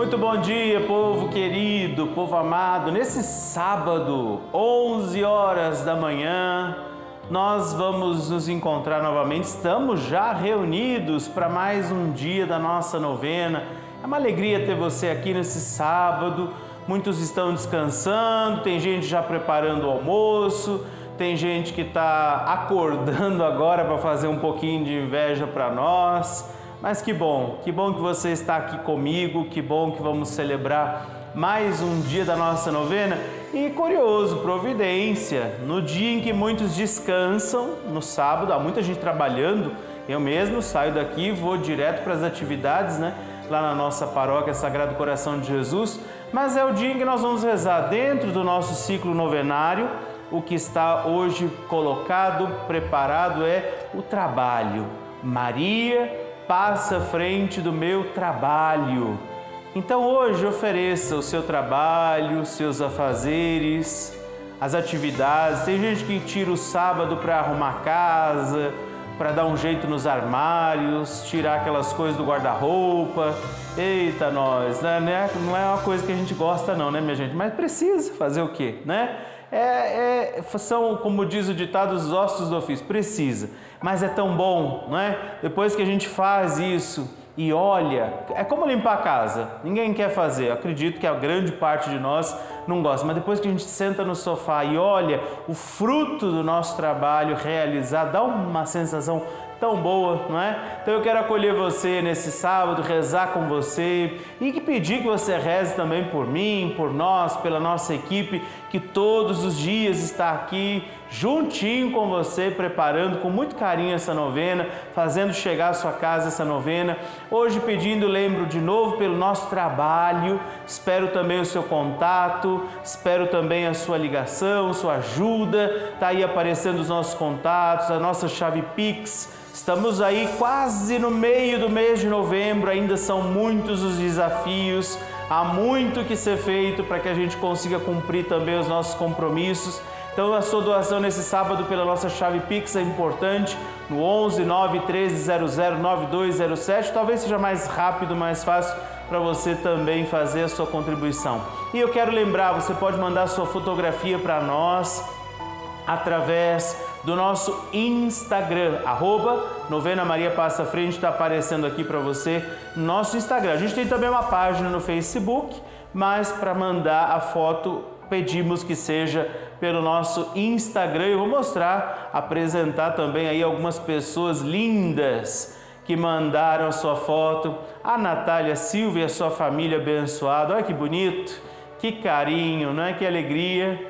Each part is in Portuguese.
Muito bom dia, povo querido, povo amado. Nesse sábado, 11 horas da manhã, nós vamos nos encontrar novamente. Estamos já reunidos para mais um dia da nossa novena. É uma alegria ter você aqui nesse sábado. Muitos estão descansando, tem gente já preparando o almoço, tem gente que está acordando agora para fazer um pouquinho de inveja para nós. Mas que bom, que bom que você está aqui comigo, que bom que vamos celebrar mais um dia da nossa novena. E curioso, providência, no dia em que muitos descansam, no sábado, há muita gente trabalhando, eu mesmo saio daqui vou direto para as atividades, né? Lá na nossa paróquia Sagrado Coração de Jesus, mas é o dia em que nós vamos rezar dentro do nosso ciclo novenário. O que está hoje colocado, preparado é o trabalho. Maria, passa à frente do meu trabalho. Então hoje ofereça o seu trabalho, os seus afazeres, as atividades. Tem gente que tira o sábado para arrumar casa, para dar um jeito nos armários, tirar aquelas coisas do guarda-roupa. Eita, nós, né? Não é uma coisa que a gente gosta, não, né, minha gente? Mas precisa fazer o quê, né? É, é, são, como diz o ditado, os ossos do ofício. Precisa. Mas é tão bom, não é? Depois que a gente faz isso e olha, é como limpar a casa. Ninguém quer fazer. Eu acredito que a grande parte de nós não gosta. Mas depois que a gente senta no sofá e olha o fruto do nosso trabalho realizado, dá uma sensação tão boa, não é? Então eu quero acolher você nesse sábado, rezar com você e pedir que você reze também por mim, por nós, pela nossa equipe, que todos os dias está aqui juntinho com você, preparando com muito carinho essa novena, fazendo chegar à sua casa essa novena. Hoje pedindo, lembro de novo pelo nosso trabalho, espero também o seu contato, espero também a sua ligação, sua ajuda. Tá aí aparecendo os nossos contatos, a nossa chave Pix Estamos aí quase no meio do mês de novembro, ainda são muitos os desafios, há muito que ser feito para que a gente consiga cumprir também os nossos compromissos. Então a sua doação nesse sábado pela nossa chave Pix é importante no 11 9 13 00 9207. Talvez seja mais rápido, mais fácil para você também fazer a sua contribuição. E eu quero lembrar, você pode mandar sua fotografia para nós através do nosso Instagram, arroba Novena Maria Passa Frente, está aparecendo aqui para você nosso Instagram. A gente tem também uma página no Facebook, mas para mandar a foto pedimos que seja pelo nosso Instagram. Eu vou mostrar, apresentar também aí algumas pessoas lindas que mandaram a sua foto. A Natália Silva e a sua família abençoada. Olha que bonito, que carinho, não é? Que alegria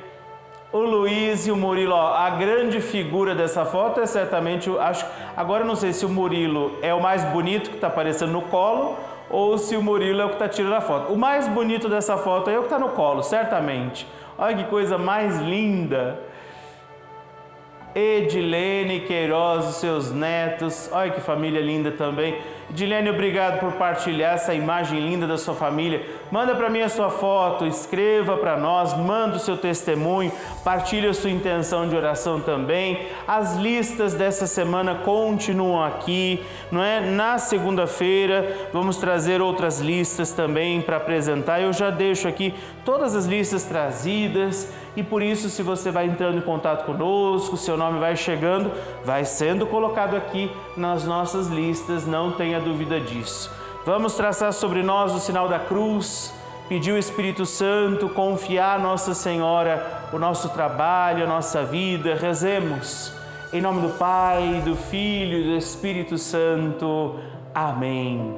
o Luiz e o Murilo, ó, a grande figura dessa foto é certamente, acho, agora não sei se o Murilo é o mais bonito que está aparecendo no colo ou se o Murilo é o que está tirando a foto. O mais bonito dessa foto é o que está no colo, certamente. Olha que coisa mais linda. Edilene Queiroz, seus netos, olha que família linda também. Edilene, obrigado por partilhar essa imagem linda da sua família. Manda para mim a sua foto, escreva para nós, manda o seu testemunho, partilhe a sua intenção de oração também. As listas dessa semana continuam aqui, não é? Na segunda-feira vamos trazer outras listas também para apresentar. Eu já deixo aqui todas as listas trazidas e por isso, se você vai entrando em contato conosco, seu nome vai chegando, vai sendo colocado aqui nas nossas listas, não tenha dúvida disso. Vamos traçar sobre nós o sinal da cruz, pedir o Espírito Santo, confiar a Nossa Senhora o nosso trabalho, a nossa vida. Rezemos. Em nome do Pai, do Filho e do Espírito Santo. Amém.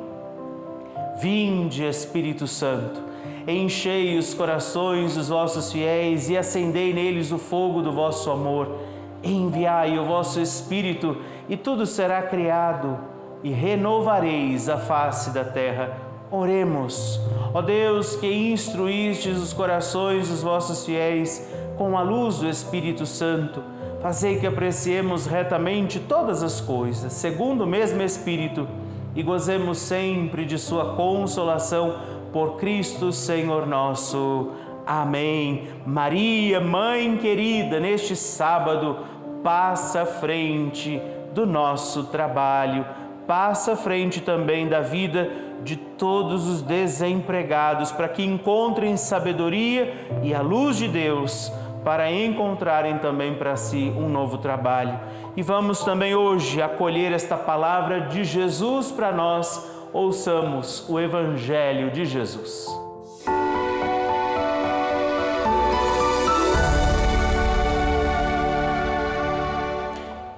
Vinde, Espírito Santo enchei os corações dos vossos fiéis e acendei neles o fogo do vosso amor. Enviai o vosso Espírito e tudo será criado e renovareis a face da terra. Oremos, ó Deus que instruístes os corações dos vossos fiéis com a luz do Espírito Santo, fazei que apreciemos retamente todas as coisas, segundo o mesmo Espírito, e gozemos sempre de Sua consolação por Cristo Senhor nosso. Amém. Maria, mãe querida, neste sábado, passa à frente do nosso trabalho, passa à frente também da vida de todos os desempregados, para que encontrem sabedoria e a luz de Deus, para encontrarem também para si um novo trabalho. E vamos também hoje acolher esta palavra de Jesus para nós. Ouçamos o Evangelho de Jesus.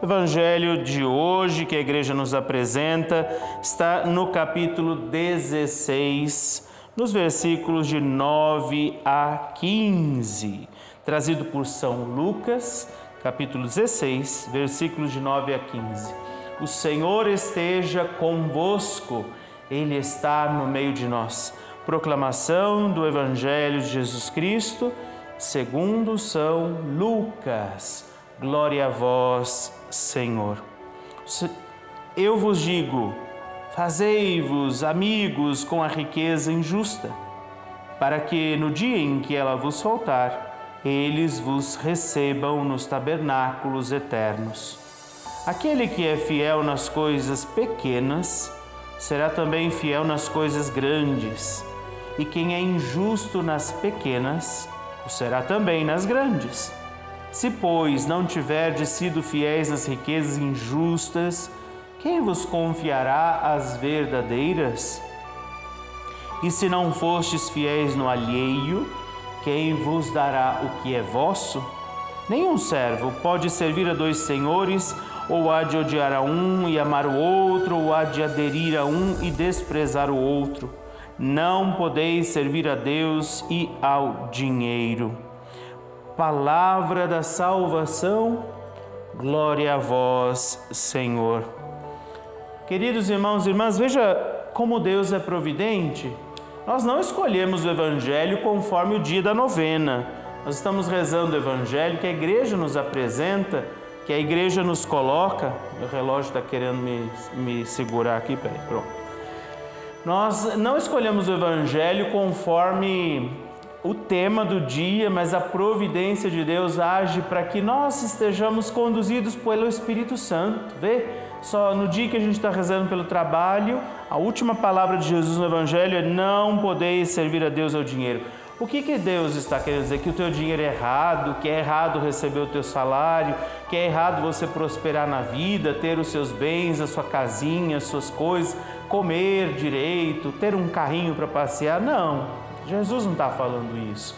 Evangelho de hoje que a igreja nos apresenta está no capítulo 16, nos versículos de 9 a 15, trazido por São Lucas, capítulo 16, versículos de 9 a 15. O Senhor esteja convosco, Ele está no meio de nós. Proclamação do Evangelho de Jesus Cristo, segundo São Lucas. Glória a vós, Senhor. Eu vos digo: fazei-vos amigos com a riqueza injusta, para que no dia em que ela vos faltar, eles vos recebam nos tabernáculos eternos. Aquele que é fiel nas coisas pequenas, será também fiel nas coisas grandes, e quem é injusto nas pequenas, o será também nas grandes. Se, pois, não tiverdes sido fiéis às riquezas injustas, quem vos confiará as verdadeiras? E se não fostes fiéis no alheio, quem vos dará o que é vosso? Nenhum servo pode servir a dois senhores, ou há de odiar a um e amar o outro, ou há de aderir a um e desprezar o outro. Não podeis servir a Deus e ao dinheiro palavra da salvação. Glória a vós, Senhor. Queridos irmãos e irmãs, veja como Deus é providente. Nós não escolhemos o Evangelho conforme o dia da novena. Nós estamos rezando o Evangelho que a igreja nos apresenta, que a igreja nos coloca. Meu relógio está querendo me, me segurar aqui, peraí, pronto. Nós não escolhemos o Evangelho conforme o tema do dia, mas a providência de Deus age para que nós estejamos conduzidos pelo Espírito Santo. Vê? Só no dia que a gente está rezando pelo trabalho, a última palavra de Jesus no Evangelho é: não podeis servir a Deus ao dinheiro. O que, que Deus está querendo dizer? Que o teu dinheiro é errado, que é errado receber o teu salário, que é errado você prosperar na vida, ter os seus bens, a sua casinha, as suas coisas, comer direito, ter um carrinho para passear. Não. Jesus não está falando isso.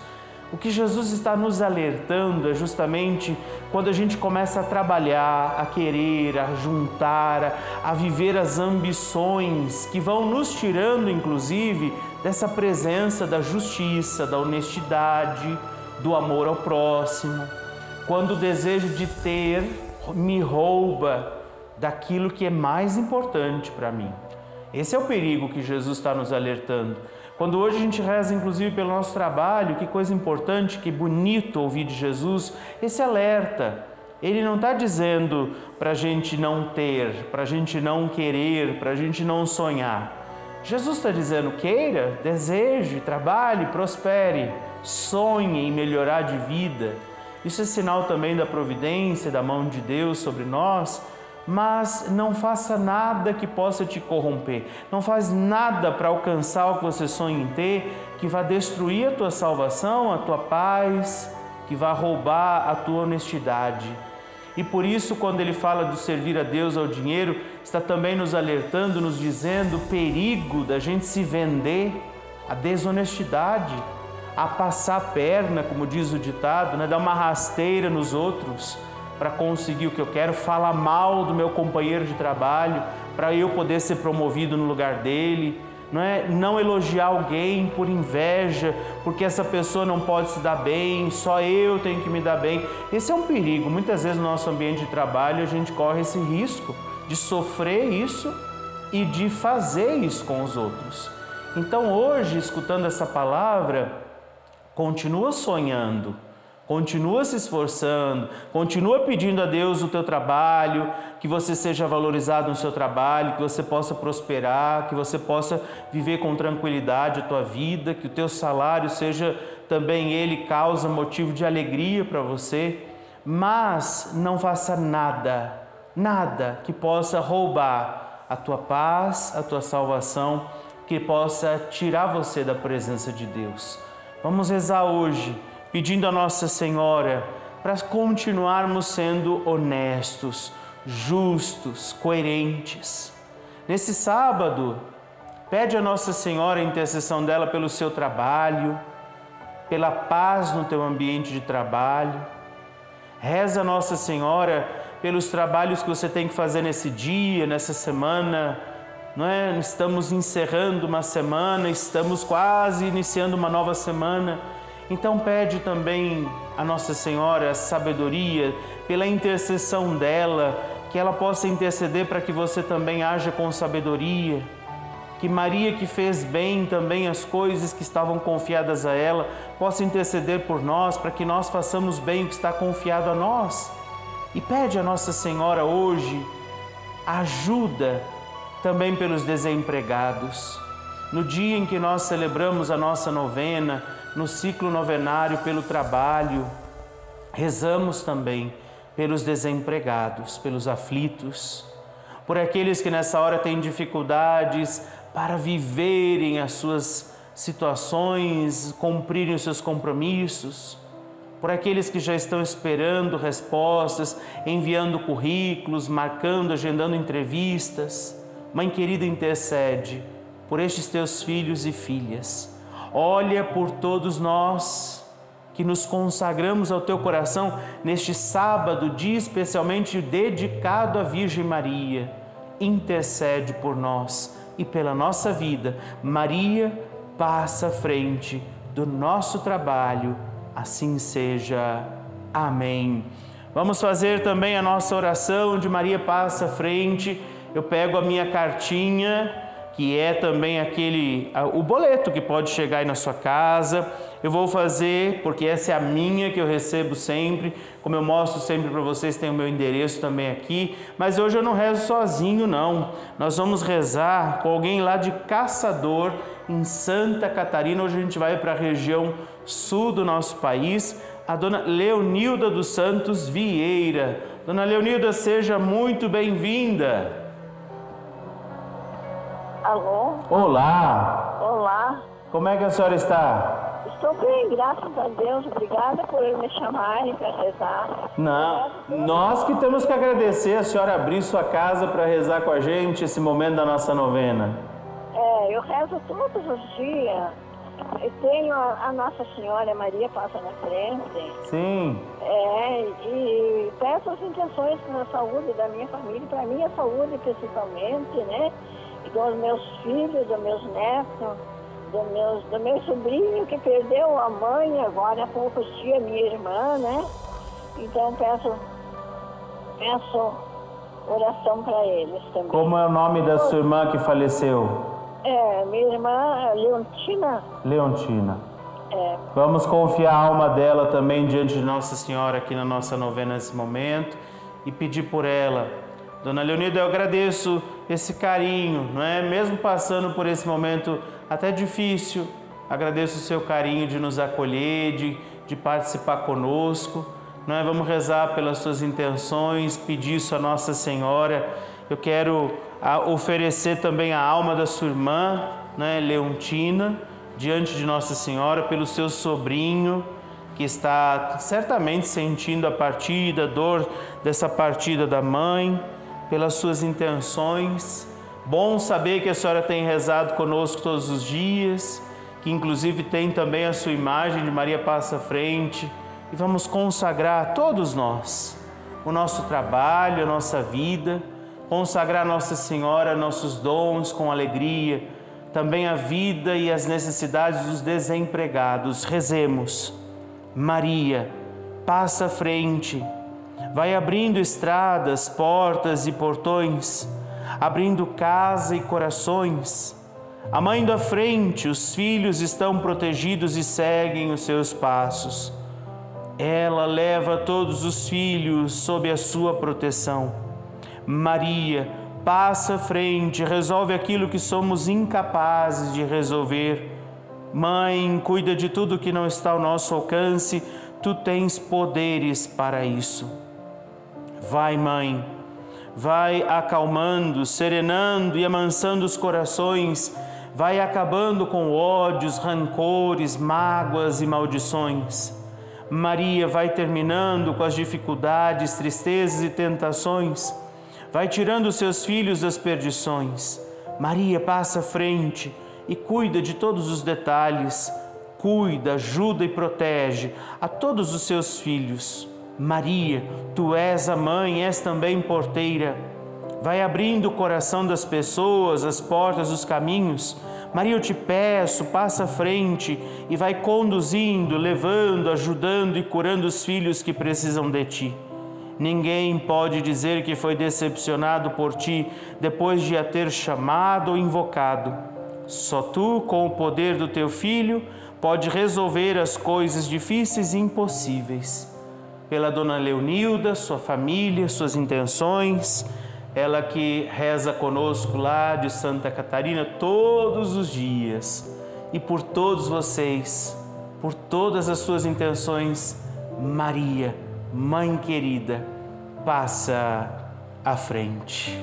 O que Jesus está nos alertando é justamente quando a gente começa a trabalhar, a querer, a juntar, a, viver as ambições que vão nos tirando, inclusive, dessa presença da justiça, da honestidade, do amor ao próximo. Quando o desejo de ter me rouba daquilo que é mais importante para mim. Esse é o perigo que Jesus está nos alertando. Quando hoje a gente reza, inclusive, pelo nosso trabalho, que coisa importante, que bonito ouvir de Jesus, esse alerta. Ele não está dizendo para a gente não ter, para a gente não querer, para a gente não sonhar. Jesus está dizendo: queira, deseje, trabalhe, prospere, sonhe em melhorar de vida. Isso é sinal também da providência, da mão de Deus sobre nós mas não faça nada que possa te corromper. Não faz nada para alcançar o que você sonha em ter, que vá destruir a tua salvação, a tua paz, que vá roubar a tua honestidade. E por isso, quando ele fala do servir a Deus ao dinheiro, está também nos alertando, nos dizendo o perigo da gente se vender à desonestidade, a passar a perna, como diz o ditado, né? dar uma rasteira nos outros para conseguir o que eu quero, falar mal do meu companheiro de trabalho para eu poder ser promovido no lugar dele, não é não elogiar alguém por inveja, porque essa pessoa não pode se dar bem, só eu tenho que me dar bem. Esse é um perigo. Muitas vezes no nosso ambiente de trabalho a gente corre esse risco de sofrer isso e de fazer isso com os outros. Então hoje, escutando essa palavra, continua sonhando Continua se esforçando, continua pedindo a Deus o teu trabalho, que você seja valorizado no seu trabalho, que você possa prosperar, que você possa viver com tranquilidade a tua vida, que o teu salário seja também ele causa motivo de alegria para você, mas não faça nada, nada que possa roubar a tua paz, a tua salvação, que possa tirar você da presença de Deus. Vamos rezar hoje, pedindo a Nossa Senhora para continuarmos sendo honestos, justos, coerentes. Nesse sábado, pede a Nossa Senhora a intercessão dela pelo seu trabalho, pela paz no teu ambiente de trabalho. Reza a Nossa Senhora pelos trabalhos que você tem que fazer nesse dia, nessa semana. Não é? Estamos encerrando uma semana, estamos quase iniciando uma nova semana. Então pede também a Nossa Senhora sabedoria pela intercessão dela, que ela possa interceder para que você também haja com sabedoria. Que Maria, que fez bem também as coisas que estavam confiadas a ela, possa interceder por nós, para que nós façamos bem o que está confiado a nós. E pede a Nossa Senhora hoje ajuda também pelos desempregados. No dia em que nós celebramos a nossa novena, no ciclo novenário pelo trabalho, rezamos também pelos desempregados, pelos aflitos, por aqueles que nessa hora têm dificuldades para viverem as suas situações, cumprirem os seus compromissos, por aqueles que já estão esperando respostas, enviando currículos, marcando, agendando entrevistas. Mãe querida, intercede por estes teus filhos e filhas. Olha por todos nós que nos consagramos ao teu coração neste sábado, dia especialmente dedicado à Virgem Maria. Intercede por nós e pela nossa vida. Maria passa à frente do nosso trabalho. Assim seja. Amém. Vamos fazer também a nossa oração de Maria passa à frente. Eu pego a minha cartinha, que é também aquele o boleto que pode chegar aí na sua casa. Eu vou fazer, porque essa é a minha que eu recebo sempre. Como eu mostro sempre para vocês, tem o meu endereço também aqui. Mas hoje eu não rezo sozinho, não. Nós vamos rezar com alguém lá de Caçador, em Santa Catarina. Hoje a gente vai para a região sul do nosso país. A dona Leonilda dos Santos Vieira. Dona Leonilda, seja muito bem-vinda. Alô? Olá! Olá, Como é que a senhora está? estou bem, graças a Deus. Obrigada por me chamarem para rezar. Não, nós que temos que agradecer a senhora abrir sua casa para rezar com a gente esse momento da nossa novena. É, eu rezo todos os dias. Eu tenho a, a Nossa Senhora Maria passa na frente. Sim, É, e peço as intenções para a saúde da minha família, para a minha saúde principalmente, né? Dos meus filhos, dos meus netos, do, meus, do meu sobrinho que perdeu a mãe agora há poucos dias, minha irmã, né? Então peço, peço oração para eles também. como é o nome da sua irmã que faleceu? É, minha irmã Leontina, Leontina. é, Vamos confiar a alma dela também diante de Nossa Senhora aqui na nossa novena nesse momento e pedir por ela. Dona Leonida, eu agradeço esse carinho, não é? Mesmo passando por esse momento até difícil, agradeço o seu carinho de nos acolher, de, de participar conosco. Não é? Vamos rezar pelas suas intenções, pedir isso a Nossa Senhora. Eu quero ah, oferecer também a alma da sua irmã, né, Leontina, diante de Nossa Senhora, pelo seu sobrinho, que está certamente sentindo a partida, a dor dessa partida da mãe, pelas suas intenções. Bom saber que a senhora tem rezado conosco todos os dias, que inclusive tem também a sua imagem de Maria Passa Frente. E vamos consagrar todos nós, o nosso trabalho, a nossa vida, consagrar Nossa Senhora nossos dons com alegria, também a vida e as necessidades dos desempregados. Rezemos. Maria, passa frente, vai abrindo estradas, portas e portões, abrindo casa e corações. A mãe da frente, os filhos estão protegidos e seguem os seus passos. Ela leva todos os filhos sob a sua proteção. Maria, passa à frente, resolve aquilo que somos incapazes de resolver. Mãe, cuida de tudo que não está ao nosso alcance, tu tens poderes para isso. Vai, mãe, vai acalmando, serenando e amansando os corações, vai acabando com ódios, rancores, mágoas e maldições. Maria vai terminando com as dificuldades, tristezas e tentações, vai tirando seus filhos das perdições. Maria passa à frente e cuida de todos os detalhes, cuida, ajuda e protege a todos os seus filhos. Maria, tu és a mãe, és também porteira. Vai abrindo o coração das pessoas, as portas, os caminhos. Maria, eu te peço, passa à frente e vai conduzindo, levando, ajudando e curando os filhos que precisam de ti. Ninguém pode dizer que foi decepcionado por ti depois de a ter chamado ou invocado. Só tu, com o poder do teu filho, pode resolver as coisas difíceis e impossíveis. Pela dona Leonilda, sua família, suas intenções, ela que reza conosco lá de Santa Catarina todos os dias. E por todos vocês, por todas as suas intenções, Maria, Mãe querida, passa à frente.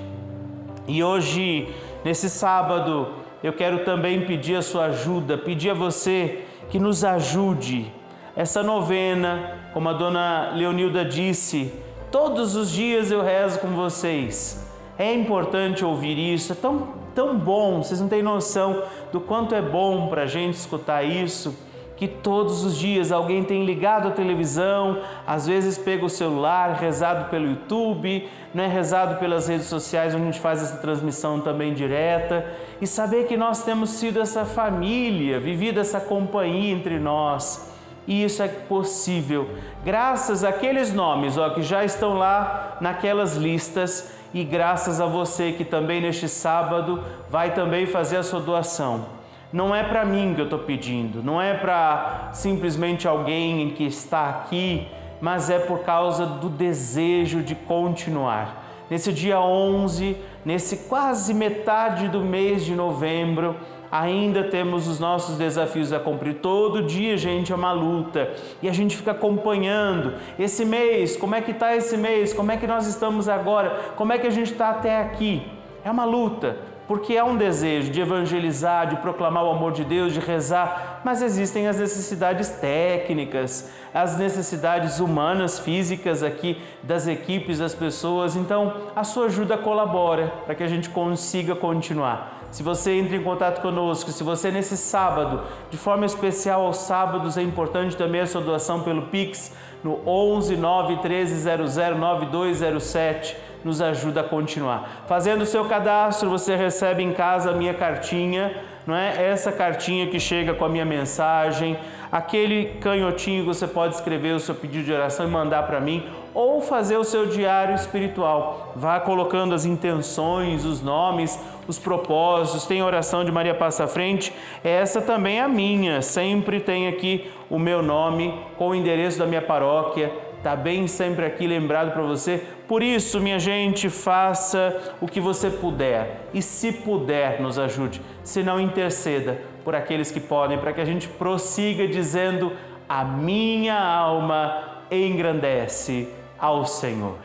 E hoje, nesse sábado, eu quero também pedir a sua ajuda, pedir a você que nos ajude. Essa novena, como a dona Leonilda disse, todos os dias eu rezo com vocês. É importante ouvir isso, é tão, tão bom, vocês não têm noção do quanto é bom para a gente escutar isso que todos os dias alguém tem ligado a televisão, às vezes pega o celular, rezado pelo YouTube, não é rezado pelas redes sociais onde a gente faz essa transmissão também direta, e saber que nós temos sido essa família, vivido essa companhia entre nós. E isso é possível graças àqueles nomes ó, que já estão lá naquelas listas e graças a você que também neste sábado vai também fazer a sua doação não é para mim que eu estou pedindo, não é para simplesmente alguém que está aqui, mas é por causa do desejo de continuar. Nesse dia 11, nesse quase metade do mês de novembro, ainda temos os nossos desafios a cumprir. Todo dia, gente, é uma luta e a gente fica acompanhando esse mês, como é que está esse mês, como é que nós estamos agora, como é que a gente está até aqui. É uma luta, porque há um desejo de evangelizar, de proclamar o amor de Deus, de rezar, mas existem as necessidades técnicas, as necessidades humanas, físicas aqui das equipes, das pessoas. Então, a sua ajuda colabora para que a gente consiga continuar. Se você entra em contato conosco, se você nesse sábado, de forma especial aos sábados, é importante também a sua doação pelo Pix no 11 9 13 00 9207 nos ajuda a continuar. Fazendo o seu cadastro, você recebe em casa a minha cartinha, não é? Essa cartinha que chega com a minha mensagem, aquele canhotinho que você pode escrever o seu pedido de oração e mandar para mim, ou fazer o seu diário espiritual. Vá colocando as intenções, os nomes, os propósitos. Tem oração de Maria Passa à Frente, essa também é a minha. Sempre tem aqui o meu nome com o endereço da minha paróquia Está bem sempre aqui lembrado para você. Por isso, minha gente, faça o que você puder e, se puder, nos ajude. Se não, interceda por aqueles que podem, para que a gente prossiga dizendo: A minha alma engrandece ao Senhor.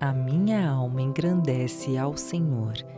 A minha alma engrandece ao Senhor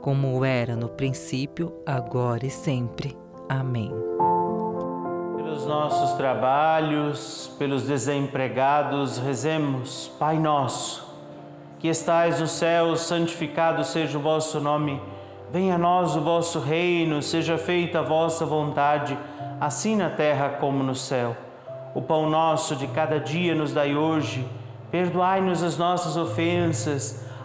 como era no princípio, agora e sempre. Amém pelos nossos trabalhos, pelos desempregados, rezemos, Pai nosso, que estais no céu, santificado seja o vosso nome. Venha a nós o vosso reino, seja feita a vossa vontade, assim na terra como no céu. O pão nosso de cada dia nos dai hoje. Perdoai-nos as nossas ofensas,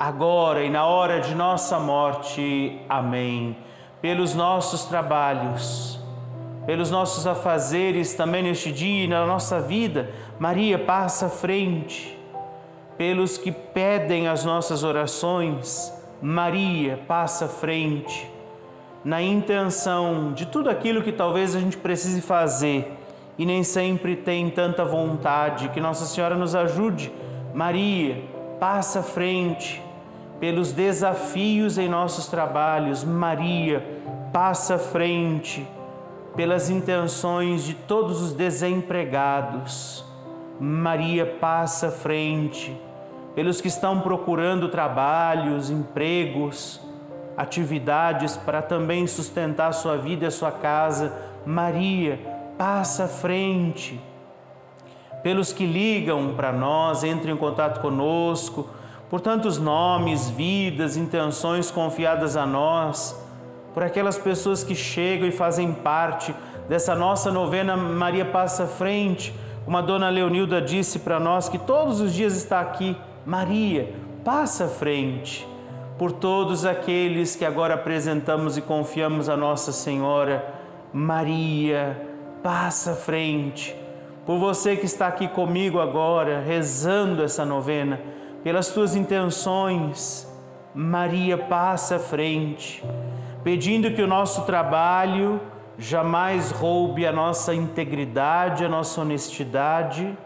agora e na hora de nossa morte. Amém. Pelos nossos trabalhos, pelos nossos afazeres também neste dia e na nossa vida, Maria passa à frente. Pelos que pedem as nossas orações, Maria passa à frente na intenção de tudo aquilo que talvez a gente precise fazer e nem sempre tem tanta vontade, que Nossa Senhora nos ajude. Maria, passa à frente pelos desafios em nossos trabalhos. Maria, passa à frente pelas intenções de todos os desempregados. Maria, passa à frente pelos que estão procurando trabalhos, empregos atividades para também sustentar sua vida e sua casa. Maria, passa à frente. Pelos que ligam para nós, entram em contato conosco, por tantos nomes, vidas, intenções confiadas a nós, por aquelas pessoas que chegam e fazem parte dessa nossa novena Maria Passa Frente, como a dona Leonilda disse para nós, que todos os dias está aqui, Maria, passa frente por todos aqueles que agora apresentamos e confiamos a Nossa Senhora. Maria, passa frente. Por você que está aqui comigo agora, rezando essa novena, pelas tuas intenções, Maria passa à frente, pedindo que o nosso trabalho jamais roube a nossa integridade, a nossa honestidade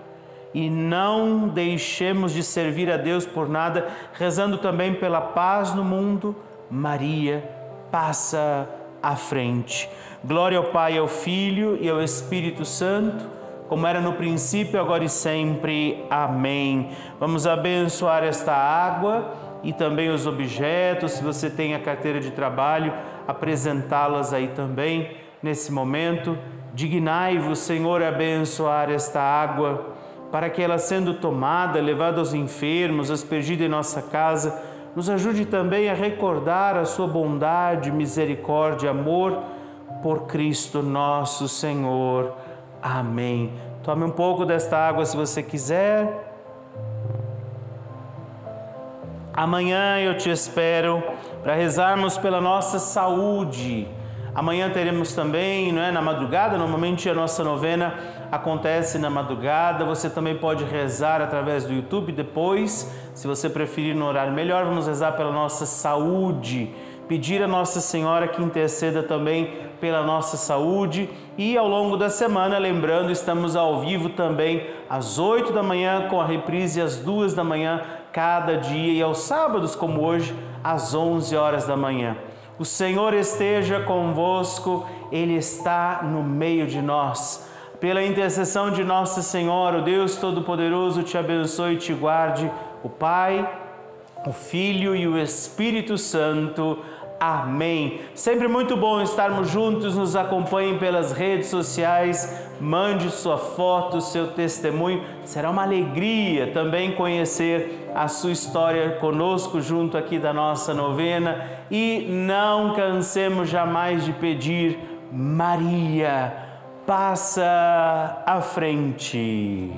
e não deixemos de servir a Deus por nada, rezando também pela paz no mundo. Maria passa à frente. Glória ao Pai, ao Filho e ao Espírito Santo, como era no princípio, agora e sempre. Amém. Vamos abençoar esta água e também os objetos, se você tem a carteira de trabalho, apresentá-las aí também nesse momento. Dignai-vos, Senhor, a abençoar esta água para que ela, sendo tomada, levada aos enfermos, aspergida em nossa casa, nos ajude também a recordar a sua bondade, misericórdia, amor por Cristo nosso Senhor. Amém. Tome um pouco desta água se você quiser. Amanhã eu te espero para rezarmos pela nossa saúde. Amanhã teremos também, não é, na madrugada, normalmente a nossa novena acontece na madrugada. Você também pode rezar através do YouTube depois, se você preferir no horário melhor. Vamos rezar pela nossa saúde, pedir a Nossa Senhora que interceda também pela nossa saúde. E ao longo da semana, lembrando, estamos ao vivo também às 8 da manhã, com a reprise às 2 da manhã, cada dia, e aos sábados, como hoje, às 11 horas da manhã. O Senhor esteja convosco, Ele está no meio de nós pela intercessão de Nossa Senhora, o Deus Todo-Poderoso te abençoe e te guarde, o Pai, o Filho e o Espírito Santo. Amém. Sempre muito bom estarmos juntos. Nos acompanhem pelas redes sociais. Mande sua foto, seu testemunho. Será uma alegria também conhecer a sua história conosco, junto aqui da nossa novena. E não cansemos jamais de pedir, Maria passa à frente.